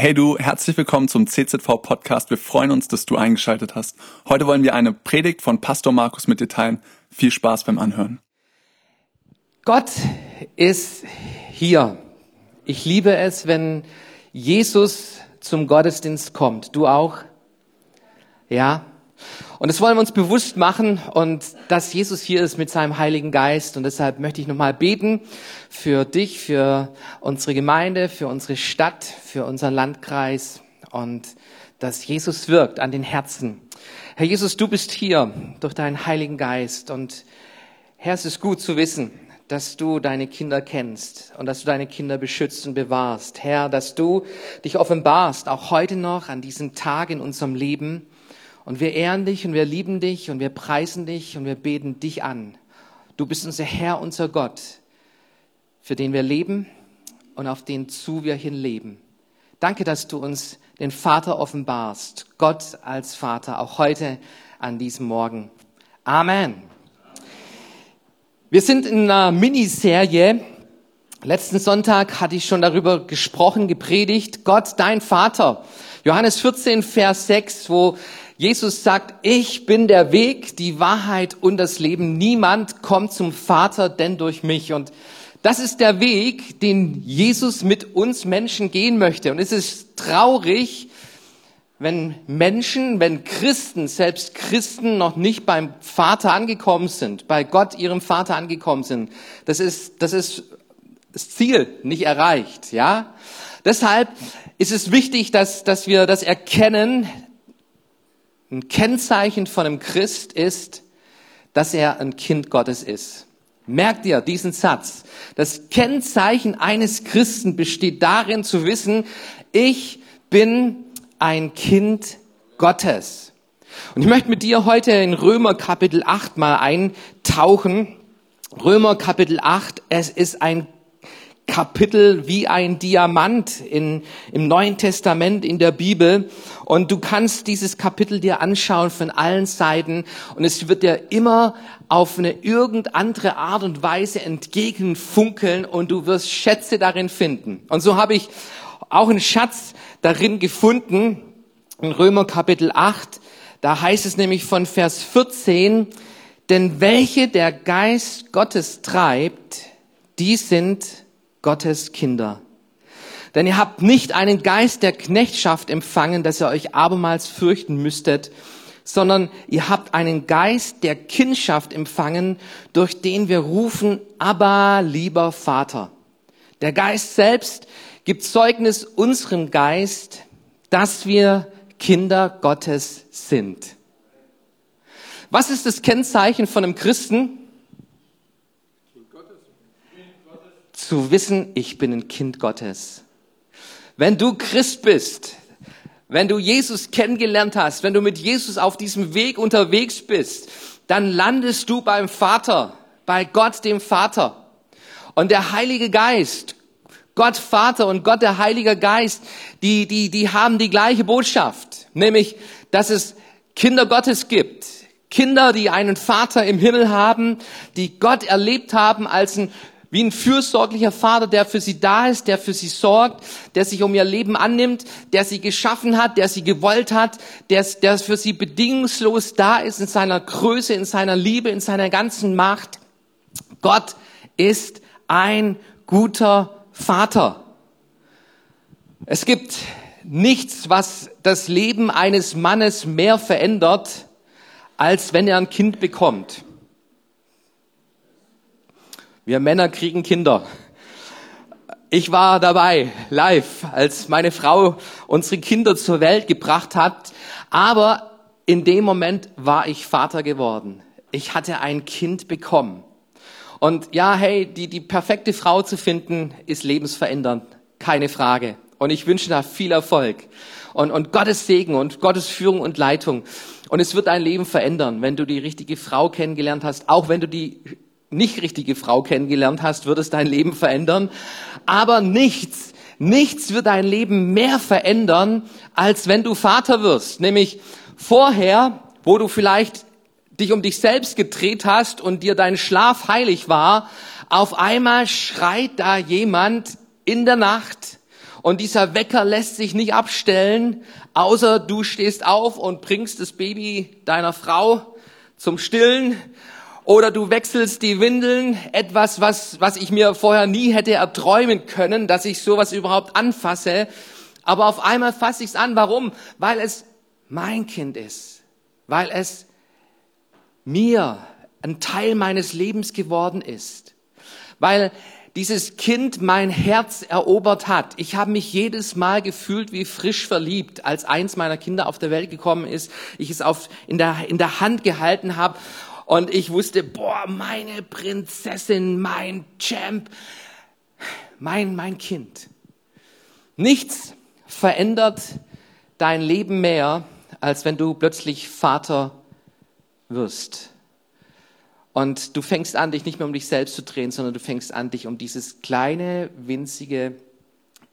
Hey du, herzlich willkommen zum CZV Podcast. Wir freuen uns, dass du eingeschaltet hast. Heute wollen wir eine Predigt von Pastor Markus mit dir teilen. Viel Spaß beim Anhören. Gott ist hier. Ich liebe es, wenn Jesus zum Gottesdienst kommt. Du auch? Ja? Und das wollen wir uns bewusst machen und dass Jesus hier ist mit seinem Heiligen Geist. Und deshalb möchte ich nochmal beten für dich, für unsere Gemeinde, für unsere Stadt, für unseren Landkreis und dass Jesus wirkt an den Herzen. Herr Jesus, du bist hier durch deinen Heiligen Geist und Herr, es ist gut zu wissen, dass du deine Kinder kennst und dass du deine Kinder beschützt und bewahrst. Herr, dass du dich offenbarst, auch heute noch an diesem Tag in unserem Leben und wir ehren dich und wir lieben dich und wir preisen dich und wir beten dich an. Du bist unser Herr, unser Gott, für den wir leben und auf den zu wir hin leben. Danke, dass du uns den Vater offenbarst, Gott als Vater, auch heute an diesem Morgen. Amen. Wir sind in einer Miniserie. Letzten Sonntag hatte ich schon darüber gesprochen, gepredigt. Gott, dein Vater. Johannes 14, Vers 6, wo Jesus sagt, ich bin der Weg, die Wahrheit und das Leben. Niemand kommt zum Vater denn durch mich. Und das ist der Weg, den Jesus mit uns Menschen gehen möchte. Und es ist traurig, wenn Menschen, wenn Christen, selbst Christen noch nicht beim Vater angekommen sind, bei Gott, ihrem Vater angekommen sind. Das ist, das ist das Ziel nicht erreicht, ja? Deshalb ist es wichtig, dass, dass wir das erkennen, ein Kennzeichen von einem Christ ist, dass er ein Kind Gottes ist. Merkt ihr diesen Satz? Das Kennzeichen eines Christen besteht darin zu wissen, ich bin ein Kind Gottes. Und ich möchte mit dir heute in Römer Kapitel 8 mal eintauchen. Römer Kapitel 8, es ist ein Kapitel wie ein Diamant in, im Neuen Testament in der Bibel. Und du kannst dieses Kapitel dir anschauen von allen Seiten und es wird dir immer auf eine irgend andere Art und Weise entgegenfunkeln und du wirst Schätze darin finden. Und so habe ich auch einen Schatz darin gefunden in Römer Kapitel 8. Da heißt es nämlich von Vers 14, denn welche der Geist Gottes treibt, die sind Gottes Kinder. Denn ihr habt nicht einen Geist der Knechtschaft empfangen, dass ihr euch abermals fürchten müsstet, sondern ihr habt einen Geist der Kindschaft empfangen, durch den wir rufen, aber lieber Vater. Der Geist selbst gibt Zeugnis unserem Geist, dass wir Kinder Gottes sind. Was ist das Kennzeichen von einem Christen? Zu wissen, ich bin ein Kind Gottes. Wenn du Christ bist, wenn du Jesus kennengelernt hast, wenn du mit Jesus auf diesem Weg unterwegs bist, dann landest du beim Vater, bei Gott dem Vater. Und der Heilige Geist, Gott Vater und Gott der Heilige Geist, die, die, die haben die gleiche Botschaft, nämlich, dass es Kinder Gottes gibt. Kinder, die einen Vater im Himmel haben, die Gott erlebt haben als ein wie ein fürsorglicher Vater, der für sie da ist, der für sie sorgt, der sich um ihr Leben annimmt, der sie geschaffen hat, der sie gewollt hat, der, der für sie bedingungslos da ist in seiner Größe, in seiner Liebe, in seiner ganzen Macht. Gott ist ein guter Vater. Es gibt nichts, was das Leben eines Mannes mehr verändert, als wenn er ein Kind bekommt. Wir Männer kriegen Kinder. Ich war dabei, live, als meine Frau unsere Kinder zur Welt gebracht hat. Aber in dem Moment war ich Vater geworden. Ich hatte ein Kind bekommen. Und ja, hey, die, die perfekte Frau zu finden, ist lebensverändernd. Keine Frage. Und ich wünsche da viel Erfolg. Und, und Gottes Segen und Gottes Führung und Leitung. Und es wird dein Leben verändern, wenn du die richtige Frau kennengelernt hast, auch wenn du die nicht richtige Frau kennengelernt hast, wird es dein Leben verändern. Aber nichts, nichts wird dein Leben mehr verändern, als wenn du Vater wirst. Nämlich vorher, wo du vielleicht dich um dich selbst gedreht hast und dir dein Schlaf heilig war, auf einmal schreit da jemand in der Nacht Und dieser Wecker lässt sich nicht abstellen, außer du stehst auf und bringst das Baby deiner Frau zum Stillen oder du wechselst die Windeln, etwas, was, was ich mir vorher nie hätte erträumen können, dass ich sowas überhaupt anfasse. Aber auf einmal fasse ich es an. Warum? Weil es mein Kind ist. Weil es mir ein Teil meines Lebens geworden ist. Weil dieses Kind mein Herz erobert hat. Ich habe mich jedes Mal gefühlt wie frisch verliebt, als eins meiner Kinder auf der Welt gekommen ist, ich es auf, in, der, in der Hand gehalten habe und ich wusste, boah, meine Prinzessin, mein Champ, mein, mein Kind. Nichts verändert dein Leben mehr, als wenn du plötzlich Vater wirst. Und du fängst an, dich nicht mehr um dich selbst zu drehen, sondern du fängst an, dich um dieses kleine, winzige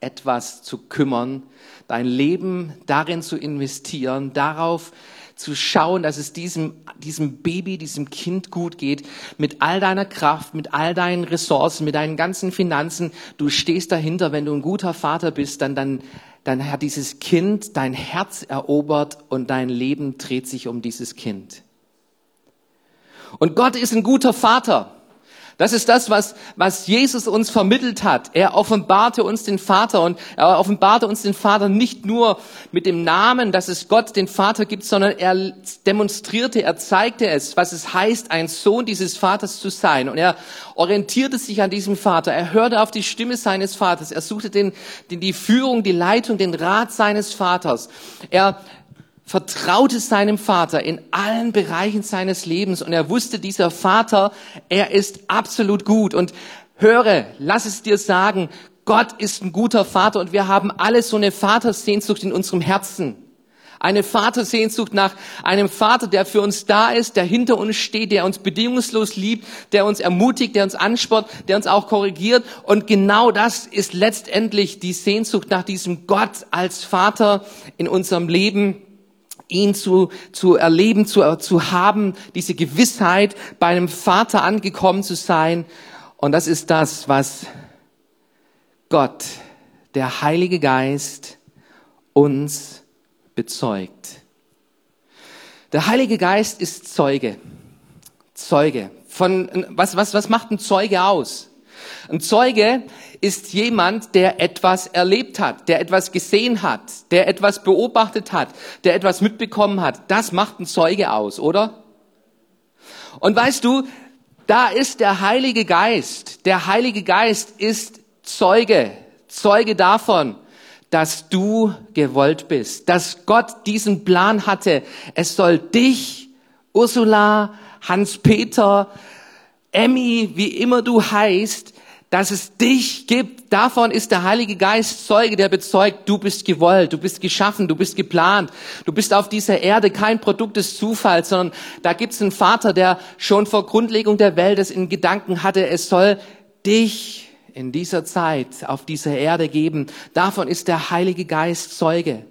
etwas zu kümmern, dein Leben darin zu investieren, darauf zu schauen, dass es diesem, diesem Baby, diesem Kind gut geht, mit all deiner Kraft, mit all deinen Ressourcen, mit deinen ganzen Finanzen. Du stehst dahinter, wenn du ein guter Vater bist, dann, dann, dann hat dieses Kind dein Herz erobert und dein Leben dreht sich um dieses Kind. Und Gott ist ein guter Vater. Das ist das, was, was Jesus uns vermittelt hat. Er offenbarte uns den Vater und er offenbarte uns den Vater nicht nur mit dem Namen, dass es Gott den Vater gibt, sondern er demonstrierte, er zeigte es, was es heißt, ein Sohn dieses Vaters zu sein. Und er orientierte sich an diesem Vater. Er hörte auf die Stimme seines Vaters. Er suchte den, den, die Führung, die Leitung, den Rat seines Vaters. Er vertraute seinem Vater in allen Bereichen seines Lebens und er wusste, dieser Vater, er ist absolut gut. Und höre, lass es dir sagen, Gott ist ein guter Vater und wir haben alle so eine Vatersehnsucht in unserem Herzen. Eine Vatersehnsucht nach einem Vater, der für uns da ist, der hinter uns steht, der uns bedingungslos liebt, der uns ermutigt, der uns ansport, der uns auch korrigiert. Und genau das ist letztendlich die Sehnsucht nach diesem Gott als Vater in unserem Leben ihn zu, zu erleben, zu, zu haben, diese Gewissheit, bei einem Vater angekommen zu sein. Und das ist das, was Gott, der Heilige Geist, uns bezeugt. Der Heilige Geist ist Zeuge. Zeuge. Von, was, was, was macht ein Zeuge aus? Ein Zeuge ist jemand, der etwas erlebt hat, der etwas gesehen hat, der etwas beobachtet hat, der etwas mitbekommen hat. Das macht ein Zeuge aus, oder? Und weißt du, da ist der Heilige Geist. Der Heilige Geist ist Zeuge, Zeuge davon, dass du gewollt bist, dass Gott diesen Plan hatte. Es soll dich, Ursula, Hans-Peter, Emmy, wie immer du heißt, dass es dich gibt. Davon ist der Heilige Geist Zeuge, der bezeugt, du bist gewollt, du bist geschaffen, du bist geplant, du bist auf dieser Erde kein Produkt des Zufalls, sondern da gibt es einen Vater, der schon vor Grundlegung der Welt es in Gedanken hatte, es soll dich in dieser Zeit auf dieser Erde geben. Davon ist der Heilige Geist Zeuge.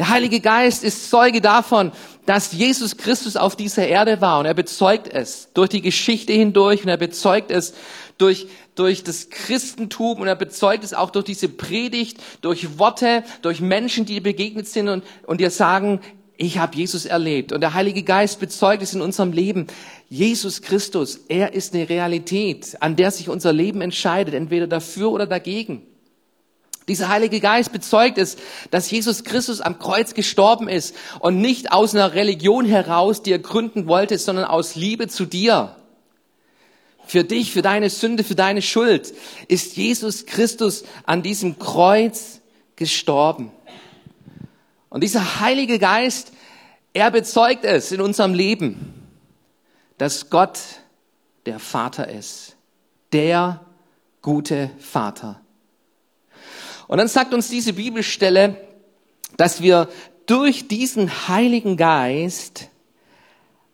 Der Heilige Geist ist Zeuge davon, dass Jesus Christus auf dieser Erde war und er bezeugt es durch die Geschichte hindurch und er bezeugt es durch, durch das Christentum und er bezeugt es auch durch diese Predigt, durch Worte, durch Menschen, die begegnet sind und, und dir sagen, ich habe Jesus erlebt. Und der Heilige Geist bezeugt es in unserem Leben. Jesus Christus, er ist eine Realität, an der sich unser Leben entscheidet, entweder dafür oder dagegen. Dieser Heilige Geist bezeugt es, dass Jesus Christus am Kreuz gestorben ist und nicht aus einer Religion heraus, die er gründen wollte, sondern aus Liebe zu dir für dich, für deine Sünde, für deine Schuld, ist Jesus Christus an diesem Kreuz gestorben. Und dieser Heilige Geist, er bezeugt es in unserem Leben, dass Gott der Vater ist, der gute Vater. Und dann sagt uns diese Bibelstelle, dass wir durch diesen Heiligen Geist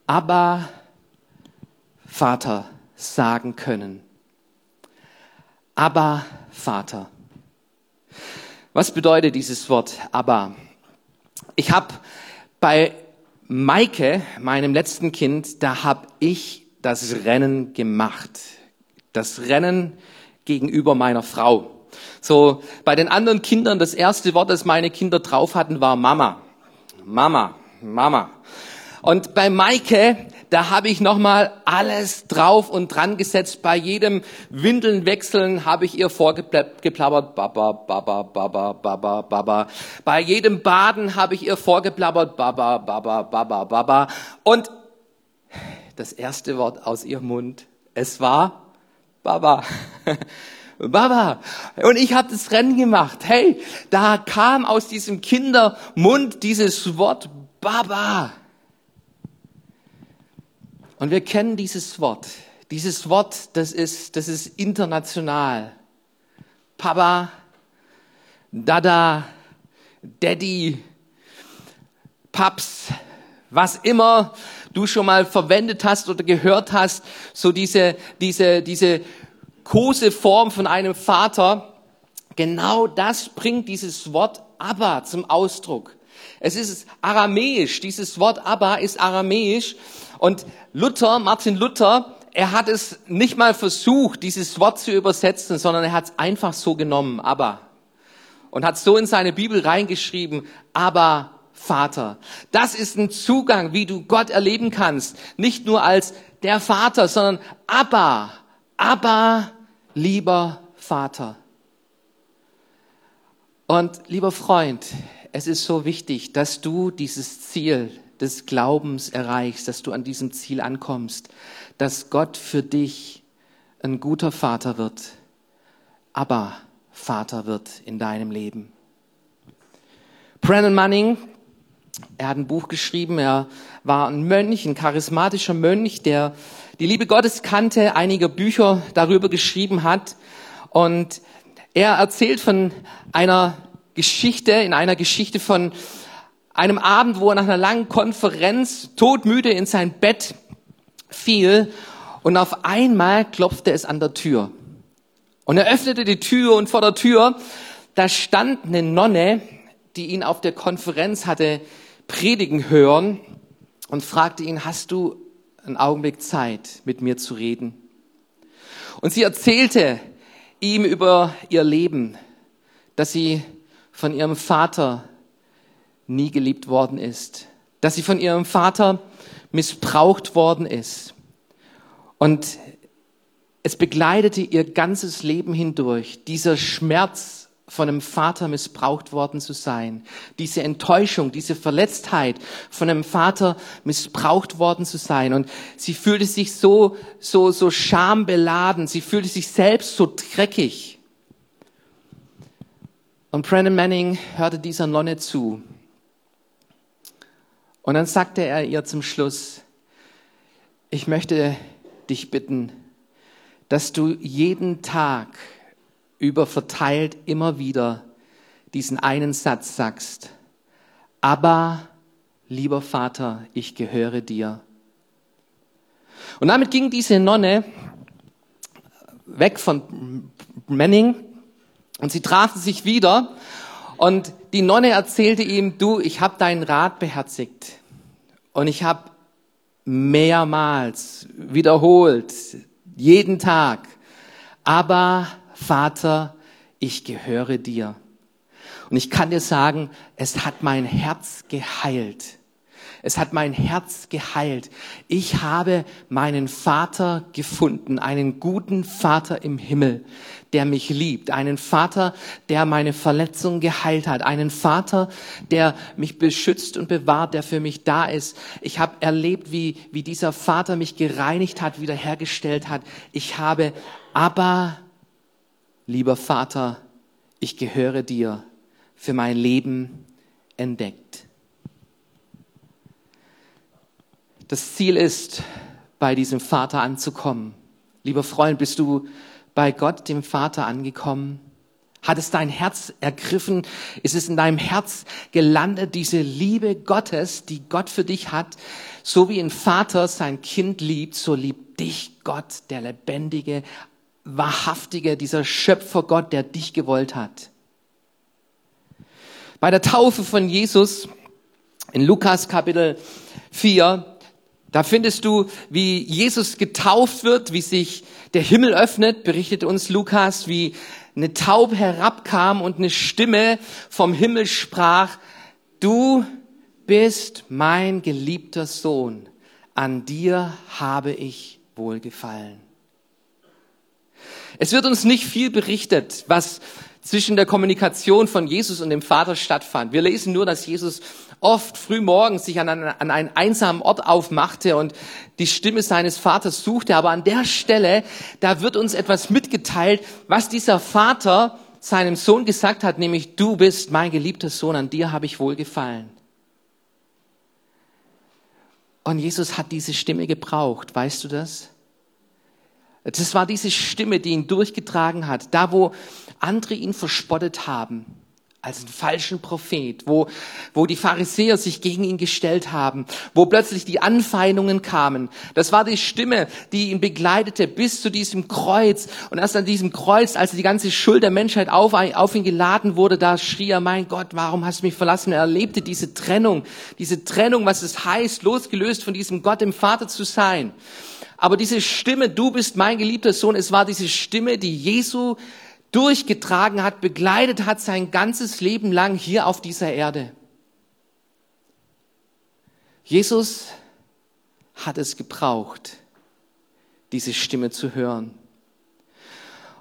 aber Vater sagen können. Aber Vater. Was bedeutet dieses Wort aber? Ich habe bei Maike, meinem letzten Kind, da habe ich das Rennen gemacht. Das Rennen gegenüber meiner Frau. So, bei den anderen Kindern, das erste Wort, das meine Kinder drauf hatten, war Mama. Mama, Mama. Und bei Maike, da habe ich nochmal alles drauf und dran gesetzt. Bei jedem Windeln wechseln habe ich ihr vorgeplappert, Baba, Baba, Baba, Baba, Baba. Bei jedem Baden habe ich ihr vorgeplappert, Baba, Baba, Baba, Baba. Und das erste Wort aus ihrem Mund, es war Baba. Baba. Und ich habe das Rennen gemacht. Hey, da kam aus diesem Kindermund dieses Wort Baba. Und wir kennen dieses Wort. Dieses Wort, das ist, das ist international. Papa, Dada, Daddy, Paps, was immer du schon mal verwendet hast oder gehört hast, so diese, diese, diese Koseform von einem Vater, genau das bringt dieses Wort Abba zum Ausdruck. Es ist aramäisch, dieses Wort Abba ist aramäisch und Luther, Martin Luther, er hat es nicht mal versucht, dieses Wort zu übersetzen, sondern er hat es einfach so genommen, aber. Und hat so in seine Bibel reingeschrieben, aber Vater. Das ist ein Zugang, wie du Gott erleben kannst. Nicht nur als der Vater, sondern aber, aber lieber Vater. Und lieber Freund, es ist so wichtig, dass du dieses Ziel des Glaubens erreichst, dass du an diesem Ziel ankommst, dass Gott für dich ein guter Vater wird, aber Vater wird in deinem Leben. Brennan Manning, er hat ein Buch geschrieben, er war ein Mönch, ein charismatischer Mönch, der die Liebe Gottes kannte, einige Bücher darüber geschrieben hat und er erzählt von einer Geschichte, in einer Geschichte von einem Abend, wo er nach einer langen Konferenz todmüde in sein Bett fiel und auf einmal klopfte es an der Tür. Und er öffnete die Tür und vor der Tür, da stand eine Nonne, die ihn auf der Konferenz hatte predigen hören und fragte ihn, hast du einen Augenblick Zeit, mit mir zu reden? Und sie erzählte ihm über ihr Leben, dass sie von ihrem Vater nie geliebt worden ist, dass sie von ihrem Vater missbraucht worden ist. Und es begleitete ihr ganzes Leben hindurch, dieser Schmerz von einem Vater missbraucht worden zu sein, diese Enttäuschung, diese Verletztheit von einem Vater missbraucht worden zu sein. Und sie fühlte sich so, so, so schambeladen, sie fühlte sich selbst so dreckig. Und Brennan Manning hörte dieser Nonne zu und dann sagte er ihr zum Schluss, ich möchte dich bitten, dass du jeden Tag über verteilt immer wieder diesen einen Satz sagst. Aber, lieber Vater, ich gehöre dir. Und damit ging diese Nonne weg von Manning und sie trafen sich wieder und die Nonne erzählte ihm, du, ich habe deinen Rat beherzigt und ich habe mehrmals wiederholt, jeden Tag, aber Vater, ich gehöre dir. Und ich kann dir sagen, es hat mein Herz geheilt. Es hat mein Herz geheilt. Ich habe meinen Vater gefunden, einen guten Vater im Himmel, der mich liebt, einen Vater, der meine Verletzung geheilt hat, einen Vater, der mich beschützt und bewahrt, der für mich da ist. Ich habe erlebt, wie, wie dieser Vater mich gereinigt hat, wiederhergestellt hat. Ich habe aber, lieber Vater, ich gehöre dir für mein Leben entdeckt. Das Ziel ist, bei diesem Vater anzukommen. Lieber Freund, bist du bei Gott, dem Vater, angekommen? Hat es dein Herz ergriffen? Ist es in deinem Herz gelandet, diese Liebe Gottes, die Gott für dich hat? So wie ein Vater sein Kind liebt, so liebt dich Gott, der lebendige, wahrhaftige, dieser Schöpfer Gott, der dich gewollt hat. Bei der Taufe von Jesus in Lukas Kapitel 4 Da findest du, wie Jesus getauft wird, wie sich der Himmel öffnet, berichtet uns Lukas, wie eine Taube herabkam und eine Stimme vom Himmel sprach, du bist mein geliebter Sohn, an dir habe ich wohlgefallen. Es wird uns nicht viel berichtet, was zwischen der Kommunikation von Jesus und dem Vater stattfand. Wir lesen nur, dass Jesus oft früh morgens sich an, einen, an einen einsamen Ort aufmachte und die Stimme seines Vaters suchte. Aber an der Stelle, da wird uns etwas mitgeteilt, was dieser Vater seinem Sohn gesagt hat, nämlich du bist mein geliebter Sohn, an dir habe ich wohlgefallen. Und Jesus hat diese Stimme gebraucht, weißt du das? Das war diese Stimme, die ihn durchgetragen hat, da wo andere ihn verspottet haben als einen falschen Prophet, wo, wo die Pharisäer sich gegen ihn gestellt haben, wo plötzlich die Anfeindungen kamen. Das war die Stimme, die ihn begleitete bis zu diesem Kreuz. Und erst an diesem Kreuz, als die ganze Schuld der Menschheit auf, auf ihn geladen wurde, da schrie er, mein Gott, warum hast du mich verlassen? Er erlebte diese Trennung, diese Trennung, was es heißt, losgelöst von diesem Gott im Vater zu sein. Aber diese Stimme, du bist mein geliebter Sohn, es war diese Stimme, die Jesu durchgetragen hat, begleitet hat sein ganzes Leben lang hier auf dieser Erde. Jesus hat es gebraucht, diese Stimme zu hören.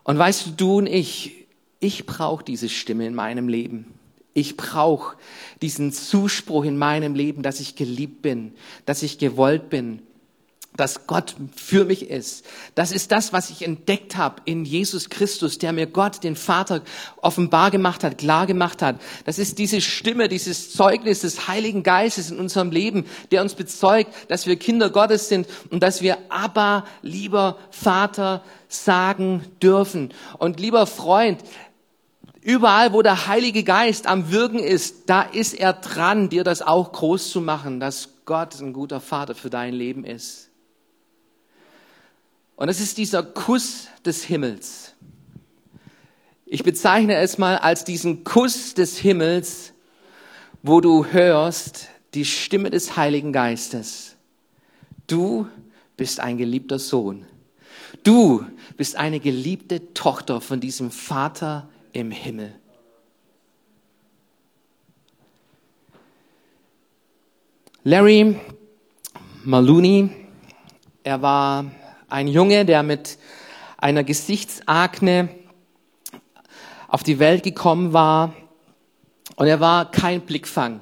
Und weißt du, du und ich, ich brauche diese Stimme in meinem Leben. Ich brauche diesen Zuspruch in meinem Leben, dass ich geliebt bin, dass ich gewollt bin, dass Gott für mich ist. Das ist das, was ich entdeckt habe in Jesus Christus, der mir Gott, den Vater, offenbar gemacht hat, klar gemacht hat. Das ist diese Stimme, dieses Zeugnis des Heiligen Geistes in unserem Leben, der uns bezeugt, dass wir Kinder Gottes sind und dass wir aber lieber Vater sagen dürfen. Und lieber Freund, Überall, wo der Heilige Geist am Wirken ist, da ist er dran, dir das auch groß zu machen, dass Gott ein guter Vater für dein Leben ist. Und es ist dieser Kuss des Himmels. Ich bezeichne es mal als diesen Kuss des Himmels, wo du hörst die Stimme des Heiligen Geistes. Du bist ein geliebter Sohn. Du bist eine geliebte Tochter von diesem Vater im Himmel. Larry Maloney, er war ein Junge, der mit einer Gesichtsakne auf die Welt gekommen war und er war kein Blickfang.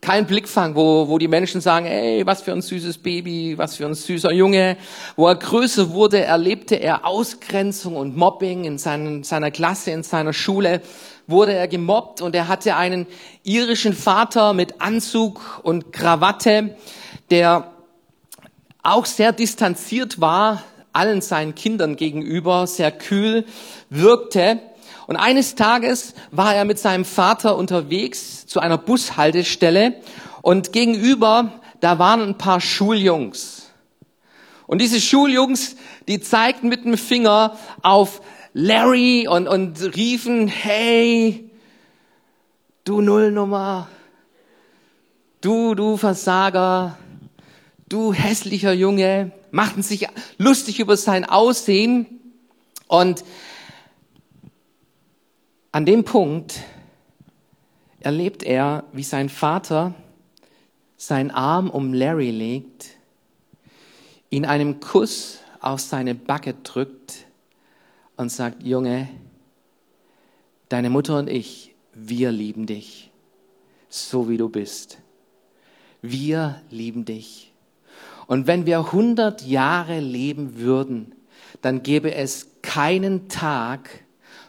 Kein Blickfang, wo, wo die Menschen sagen, ey, was für ein süßes Baby, was für ein süßer Junge. Wo er größer wurde, erlebte er Ausgrenzung und Mobbing in seinen, seiner Klasse, in seiner Schule, wurde er gemobbt und er hatte einen irischen Vater mit Anzug und Krawatte, der auch sehr distanziert war, allen seinen Kindern gegenüber, sehr kühl wirkte. Und eines Tages war er mit seinem Vater unterwegs zu einer Bushaltestelle und gegenüber, da waren ein paar Schuljungs. Und diese Schuljungs, die zeigten mit dem Finger auf Larry und, und riefen, hey, du Nullnummer, du, du Versager, du hässlicher Junge, machten sich lustig über sein Aussehen und an dem Punkt erlebt er, wie sein Vater seinen Arm um Larry legt, ihn einem Kuss auf seine Backe drückt und sagt, Junge, deine Mutter und ich, wir lieben dich, so wie du bist. Wir lieben dich. Und wenn wir 100 Jahre leben würden, dann gäbe es keinen Tag,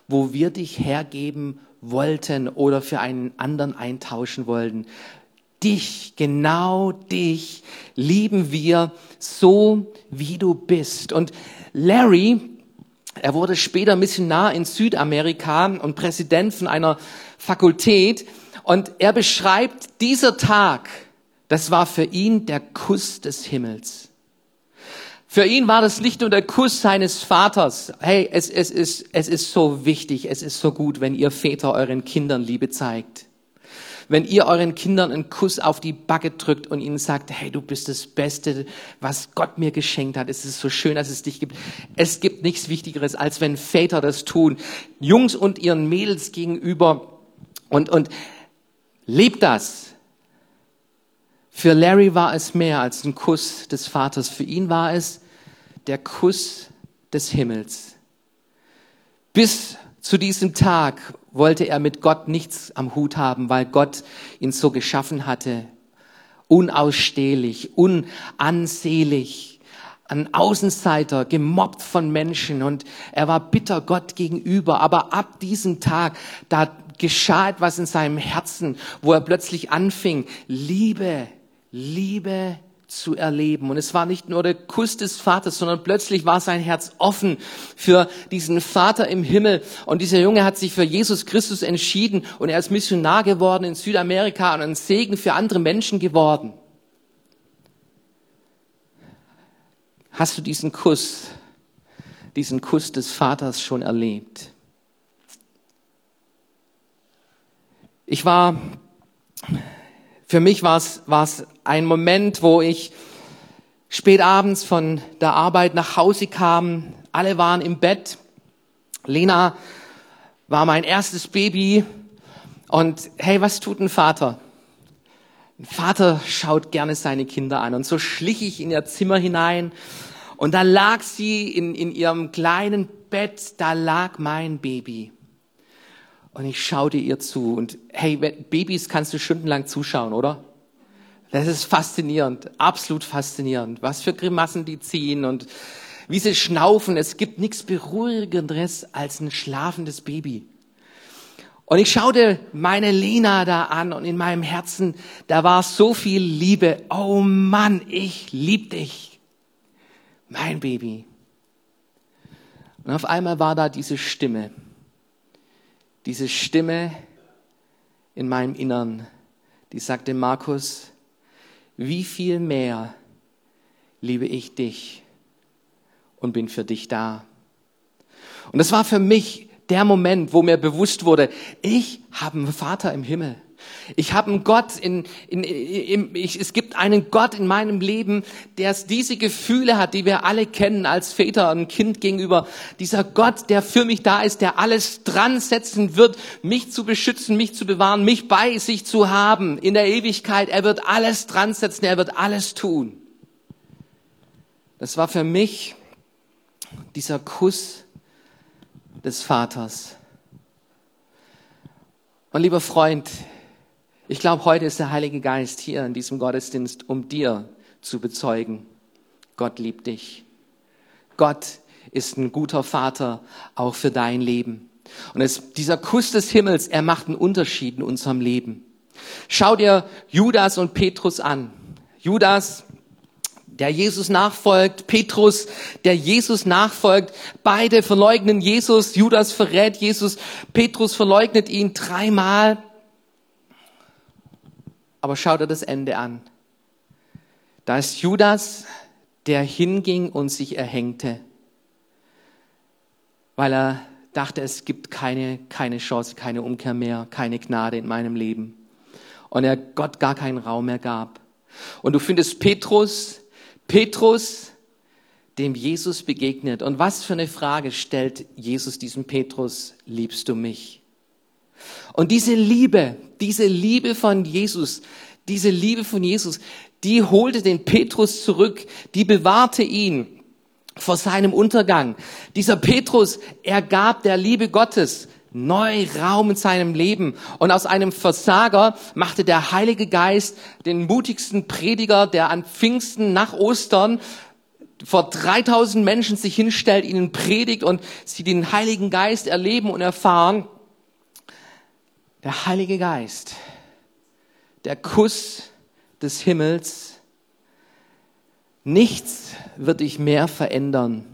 wo wir dich hergeben wollten oder für einen anderen eintauschen wollten. Dich, genau dich, lieben wir so, wie du bist. Und Larry, er wurde später Missionar in Südamerika und Präsident von einer Fakultät. Und er beschreibt dieser Tag, das war für ihn der Kuss des Himmels. Für ihn war das nicht nur der Kuss seines Vaters. Hey, es, es, ist, es ist so wichtig, es ist so gut, wenn ihr Väter euren Kindern Liebe zeigt. wenn ihr euren Kindern einen Kuss auf die Backe drückt und ihnen sagt, hey, du bist das Beste, was Gott mir geschenkt hat. Es ist so schön, dass es dich gibt. Es gibt nichts Wichtigeres, als wenn Väter das tun. Jungs und ihren Mädels gegenüber. Und, und lebt das. Für Larry war es mehr als ein Kuss des Vaters. Für ihn war es der Kuss des Himmels. Bis zu diesem Tag wollte er mit Gott nichts am Hut haben, weil Gott ihn so geschaffen hatte. Unausstehlich, unansehlich, ein Außenseiter, gemobbt von Menschen und er war bitter Gott gegenüber. Aber ab diesem Tag, da geschah etwas in seinem Herzen, wo er plötzlich anfing, Liebe, Liebe zu erleben. Und es war nicht nur der Kuss des Vaters, sondern plötzlich war sein Herz offen für diesen Vater im Himmel. Und dieser Junge hat sich für Jesus Christus entschieden und er ist Missionar geworden in Südamerika und ein Segen für andere Menschen geworden. Hast du diesen Kuss, diesen Kuss des Vaters schon erlebt? Ich war für mich war es, war es ein Moment, wo ich spät abends von der Arbeit nach Hause kam. Alle waren im Bett. Lena war mein erstes Baby. Und hey, was tut ein Vater? Ein Vater schaut gerne seine Kinder an. Und so schlich ich in ihr Zimmer hinein. Und da lag sie in, in ihrem kleinen Bett, da lag mein Baby. Und ich schaute ihr zu. Und hey, Babys kannst du stundenlang zuschauen, oder? Das ist faszinierend, absolut faszinierend. Was für Grimassen die ziehen und wie sie schnaufen. Es gibt nichts Beruhigenderes als ein schlafendes Baby. Und ich schaute meine Lena da an und in meinem Herzen, da war so viel Liebe. Oh Mann, ich lieb dich. Mein Baby. Und auf einmal war da diese Stimme diese Stimme in meinem Innern, die sagte, Markus, wie viel mehr liebe ich dich und bin für dich da. Und das war für mich der Moment, wo mir bewusst wurde, ich habe einen Vater im Himmel. Ich habe einen Gott in, in, in ich, es gibt einen Gott in meinem Leben, der diese Gefühle hat, die wir alle kennen als Väter und Kind gegenüber. Dieser Gott, der für mich da ist, der alles dran setzen wird, mich zu beschützen, mich zu bewahren, mich bei sich zu haben in der Ewigkeit. Er wird alles dran setzen, er wird alles tun. Das war für mich dieser Kuss des Vaters. Und lieber Freund, ich glaube, heute ist der Heilige Geist hier in diesem Gottesdienst, um dir zu bezeugen, Gott liebt dich. Gott ist ein guter Vater auch für dein Leben. Und es, dieser Kuss des Himmels, er macht einen Unterschied in unserem Leben. Schau dir Judas und Petrus an. Judas, der Jesus nachfolgt, Petrus, der Jesus nachfolgt. Beide verleugnen Jesus. Judas verrät Jesus. Petrus verleugnet ihn dreimal. Aber schau dir das Ende an. Da ist Judas, der hinging und sich erhängte, weil er dachte, es gibt keine, keine Chance, keine Umkehr mehr, keine Gnade in meinem Leben. Und er Gott gar keinen Raum mehr gab. Und du findest Petrus, Petrus, dem Jesus begegnet. Und was für eine Frage stellt Jesus diesem Petrus, liebst du mich? Und diese Liebe, diese Liebe von Jesus, diese Liebe von Jesus, die holte den Petrus zurück, die bewahrte ihn vor seinem Untergang. Dieser Petrus, er gab der Liebe Gottes neu Raum in seinem Leben. Und aus einem Versager machte der Heilige Geist den mutigsten Prediger, der an Pfingsten nach Ostern vor 3000 Menschen sich hinstellt, ihnen predigt und sie den Heiligen Geist erleben und erfahren. Der Heilige Geist, der Kuss des Himmels, nichts wird dich mehr verändern,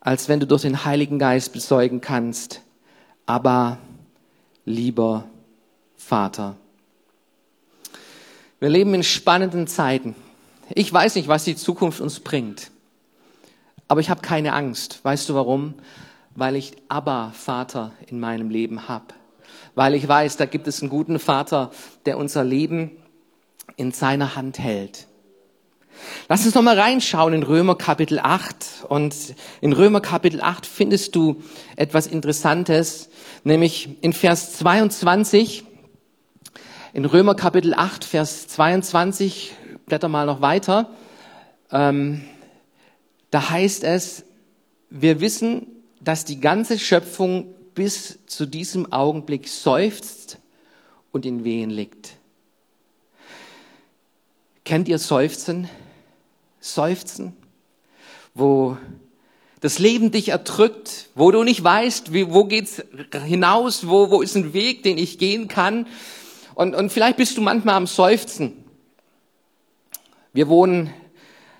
als wenn du durch den Heiligen Geist bezeugen kannst, aber lieber Vater. Wir leben in spannenden Zeiten. Ich weiß nicht, was die Zukunft uns bringt, aber ich habe keine Angst. Weißt du warum? Weil ich Abba Vater in meinem Leben habe weil ich weiß, da gibt es einen guten Vater, der unser Leben in seiner Hand hält. Lass uns noch mal reinschauen in Römer Kapitel 8. Und in Römer Kapitel 8 findest du etwas Interessantes, nämlich in Vers 22. In Römer Kapitel 8, Vers 22, blätter mal noch weiter. Ähm, da heißt es, wir wissen, dass die ganze Schöpfung bis zu diesem Augenblick seufzt und in Wehen liegt. Kennt ihr Seufzen? Seufzen, wo das Leben dich erdrückt, wo du nicht weißt, wie, wo geht's hinaus, wo, wo ist ein Weg, den ich gehen kann. Und, und vielleicht bist du manchmal am Seufzen. Wir wohnen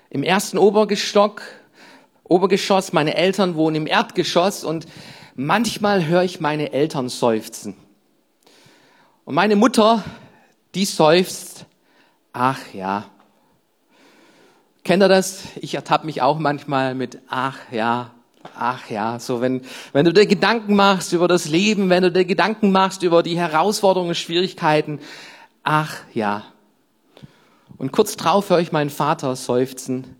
im ersten Obergestock, Obergeschoss, meine Eltern wohnen im Erdgeschoss und manchmal höre ich meine Eltern seufzen. Und meine Mutter, die seufzt, ach ja, Kennt ihr das? Ich ertappe mich auch manchmal mit ach ja, ach ja, so wenn, wenn du dir Gedanken machst über das Leben, wenn du dir Gedanken machst über die Herausforderungen, Schwierigkeiten, ach ja. Und kurz drauf höre ich meinen Vater seufzen,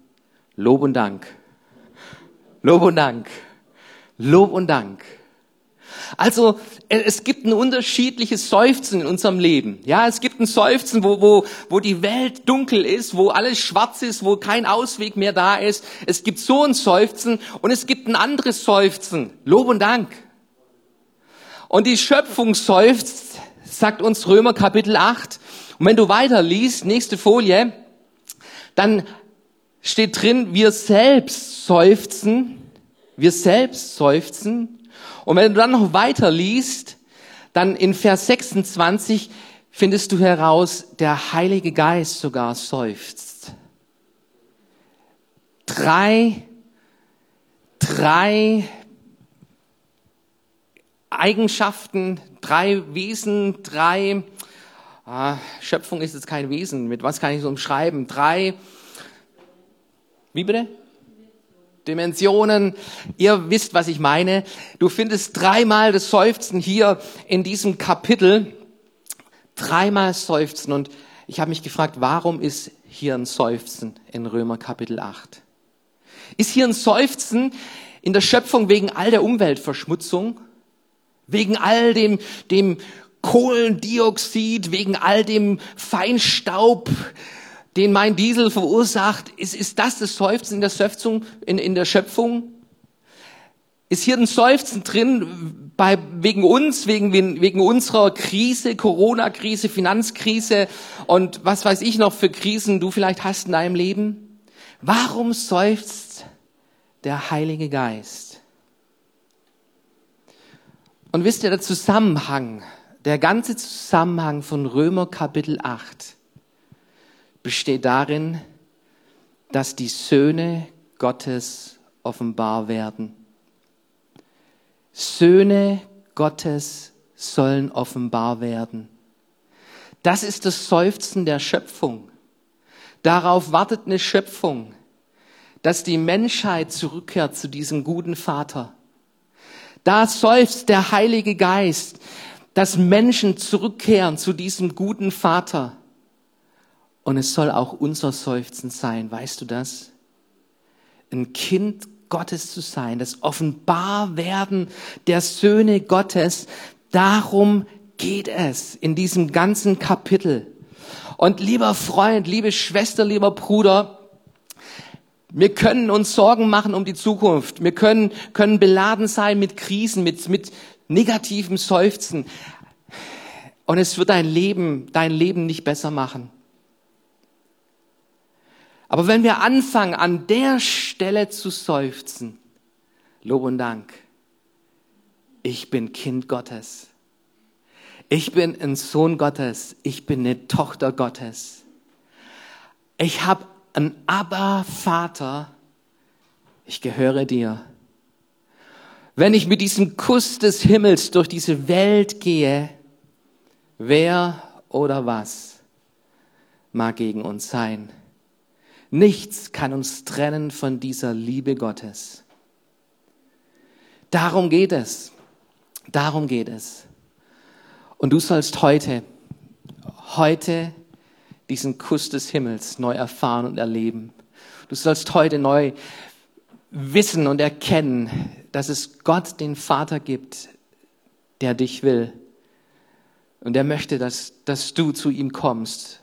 Lob und Dank. Lob und Dank. Lob und Dank. Also es gibt ein unterschiedliches Seufzen in unserem Leben. Ja, es gibt ein Seufzen, wo, wo, wo die Welt dunkel ist, wo alles schwarz ist, wo kein Ausweg mehr da ist. Es gibt so ein Seufzen und es gibt ein anderes Seufzen. Lob und Dank. Und die Schöpfung seufzt, sagt uns Römer Kapitel 8. Und wenn du weiter liest, nächste Folie, dann steht drin, wir selbst seufzen, wir selbst seufzen und wenn du dann noch weiter liest, dann in Vers 26 findest du heraus, der Heilige Geist sogar seufzt. Drei, drei Eigenschaften, drei Wesen, drei, ah, Schöpfung ist jetzt kein Wesen, mit was kann ich so umschreiben? Drei, wie bitte? Dimensionen. Ihr wisst, was ich meine. Du findest dreimal das Seufzen hier in diesem Kapitel. Dreimal Seufzen. Und ich habe mich gefragt, warum ist hier ein Seufzen in Römer Kapitel 8? Ist hier ein Seufzen in der Schöpfung wegen all der Umweltverschmutzung? Wegen all dem, dem Kohlendioxid, wegen all dem Feinstaub, den mein Diesel verursacht, ist, ist das das Seufzen in der Seufzung, in, in der Schöpfung? Ist hier ein Seufzen drin bei, wegen uns, wegen, wegen unserer Krise, Corona-Krise, Finanzkrise und was weiß ich noch für Krisen du vielleicht hast in deinem Leben? Warum seufzt der Heilige Geist? Und wisst ihr, der Zusammenhang, der ganze Zusammenhang von Römer Kapitel 8 besteht darin, dass die Söhne Gottes offenbar werden. Söhne Gottes sollen offenbar werden. Das ist das Seufzen der Schöpfung. Darauf wartet eine Schöpfung, dass die Menschheit zurückkehrt zu diesem guten Vater. Da seufzt der Heilige Geist, dass Menschen zurückkehren zu diesem guten Vater. Und es soll auch unser Seufzen sein, weißt du das? Ein Kind Gottes zu sein, das Offenbarwerden der Söhne Gottes, darum geht es in diesem ganzen Kapitel. Und lieber Freund, liebe Schwester, lieber Bruder, wir können uns Sorgen machen um die Zukunft. Wir können, können beladen sein mit Krisen, mit, mit negativem Seufzen. Und es wird dein Leben, dein Leben nicht besser machen. Aber wenn wir anfangen, an der Stelle zu seufzen, Lob und Dank, ich bin Kind Gottes. Ich bin ein Sohn Gottes. Ich bin eine Tochter Gottes. Ich habe einen Abba-Vater. Ich gehöre dir. Wenn ich mit diesem Kuss des Himmels durch diese Welt gehe, wer oder was mag gegen uns sein? Nichts kann uns trennen von dieser Liebe Gottes. Darum geht es. Darum geht es. Und du sollst heute, heute diesen Kuss des Himmels neu erfahren und erleben. Du sollst heute neu wissen und erkennen, dass es Gott, den Vater gibt, der dich will. Und er möchte, dass, dass du zu ihm kommst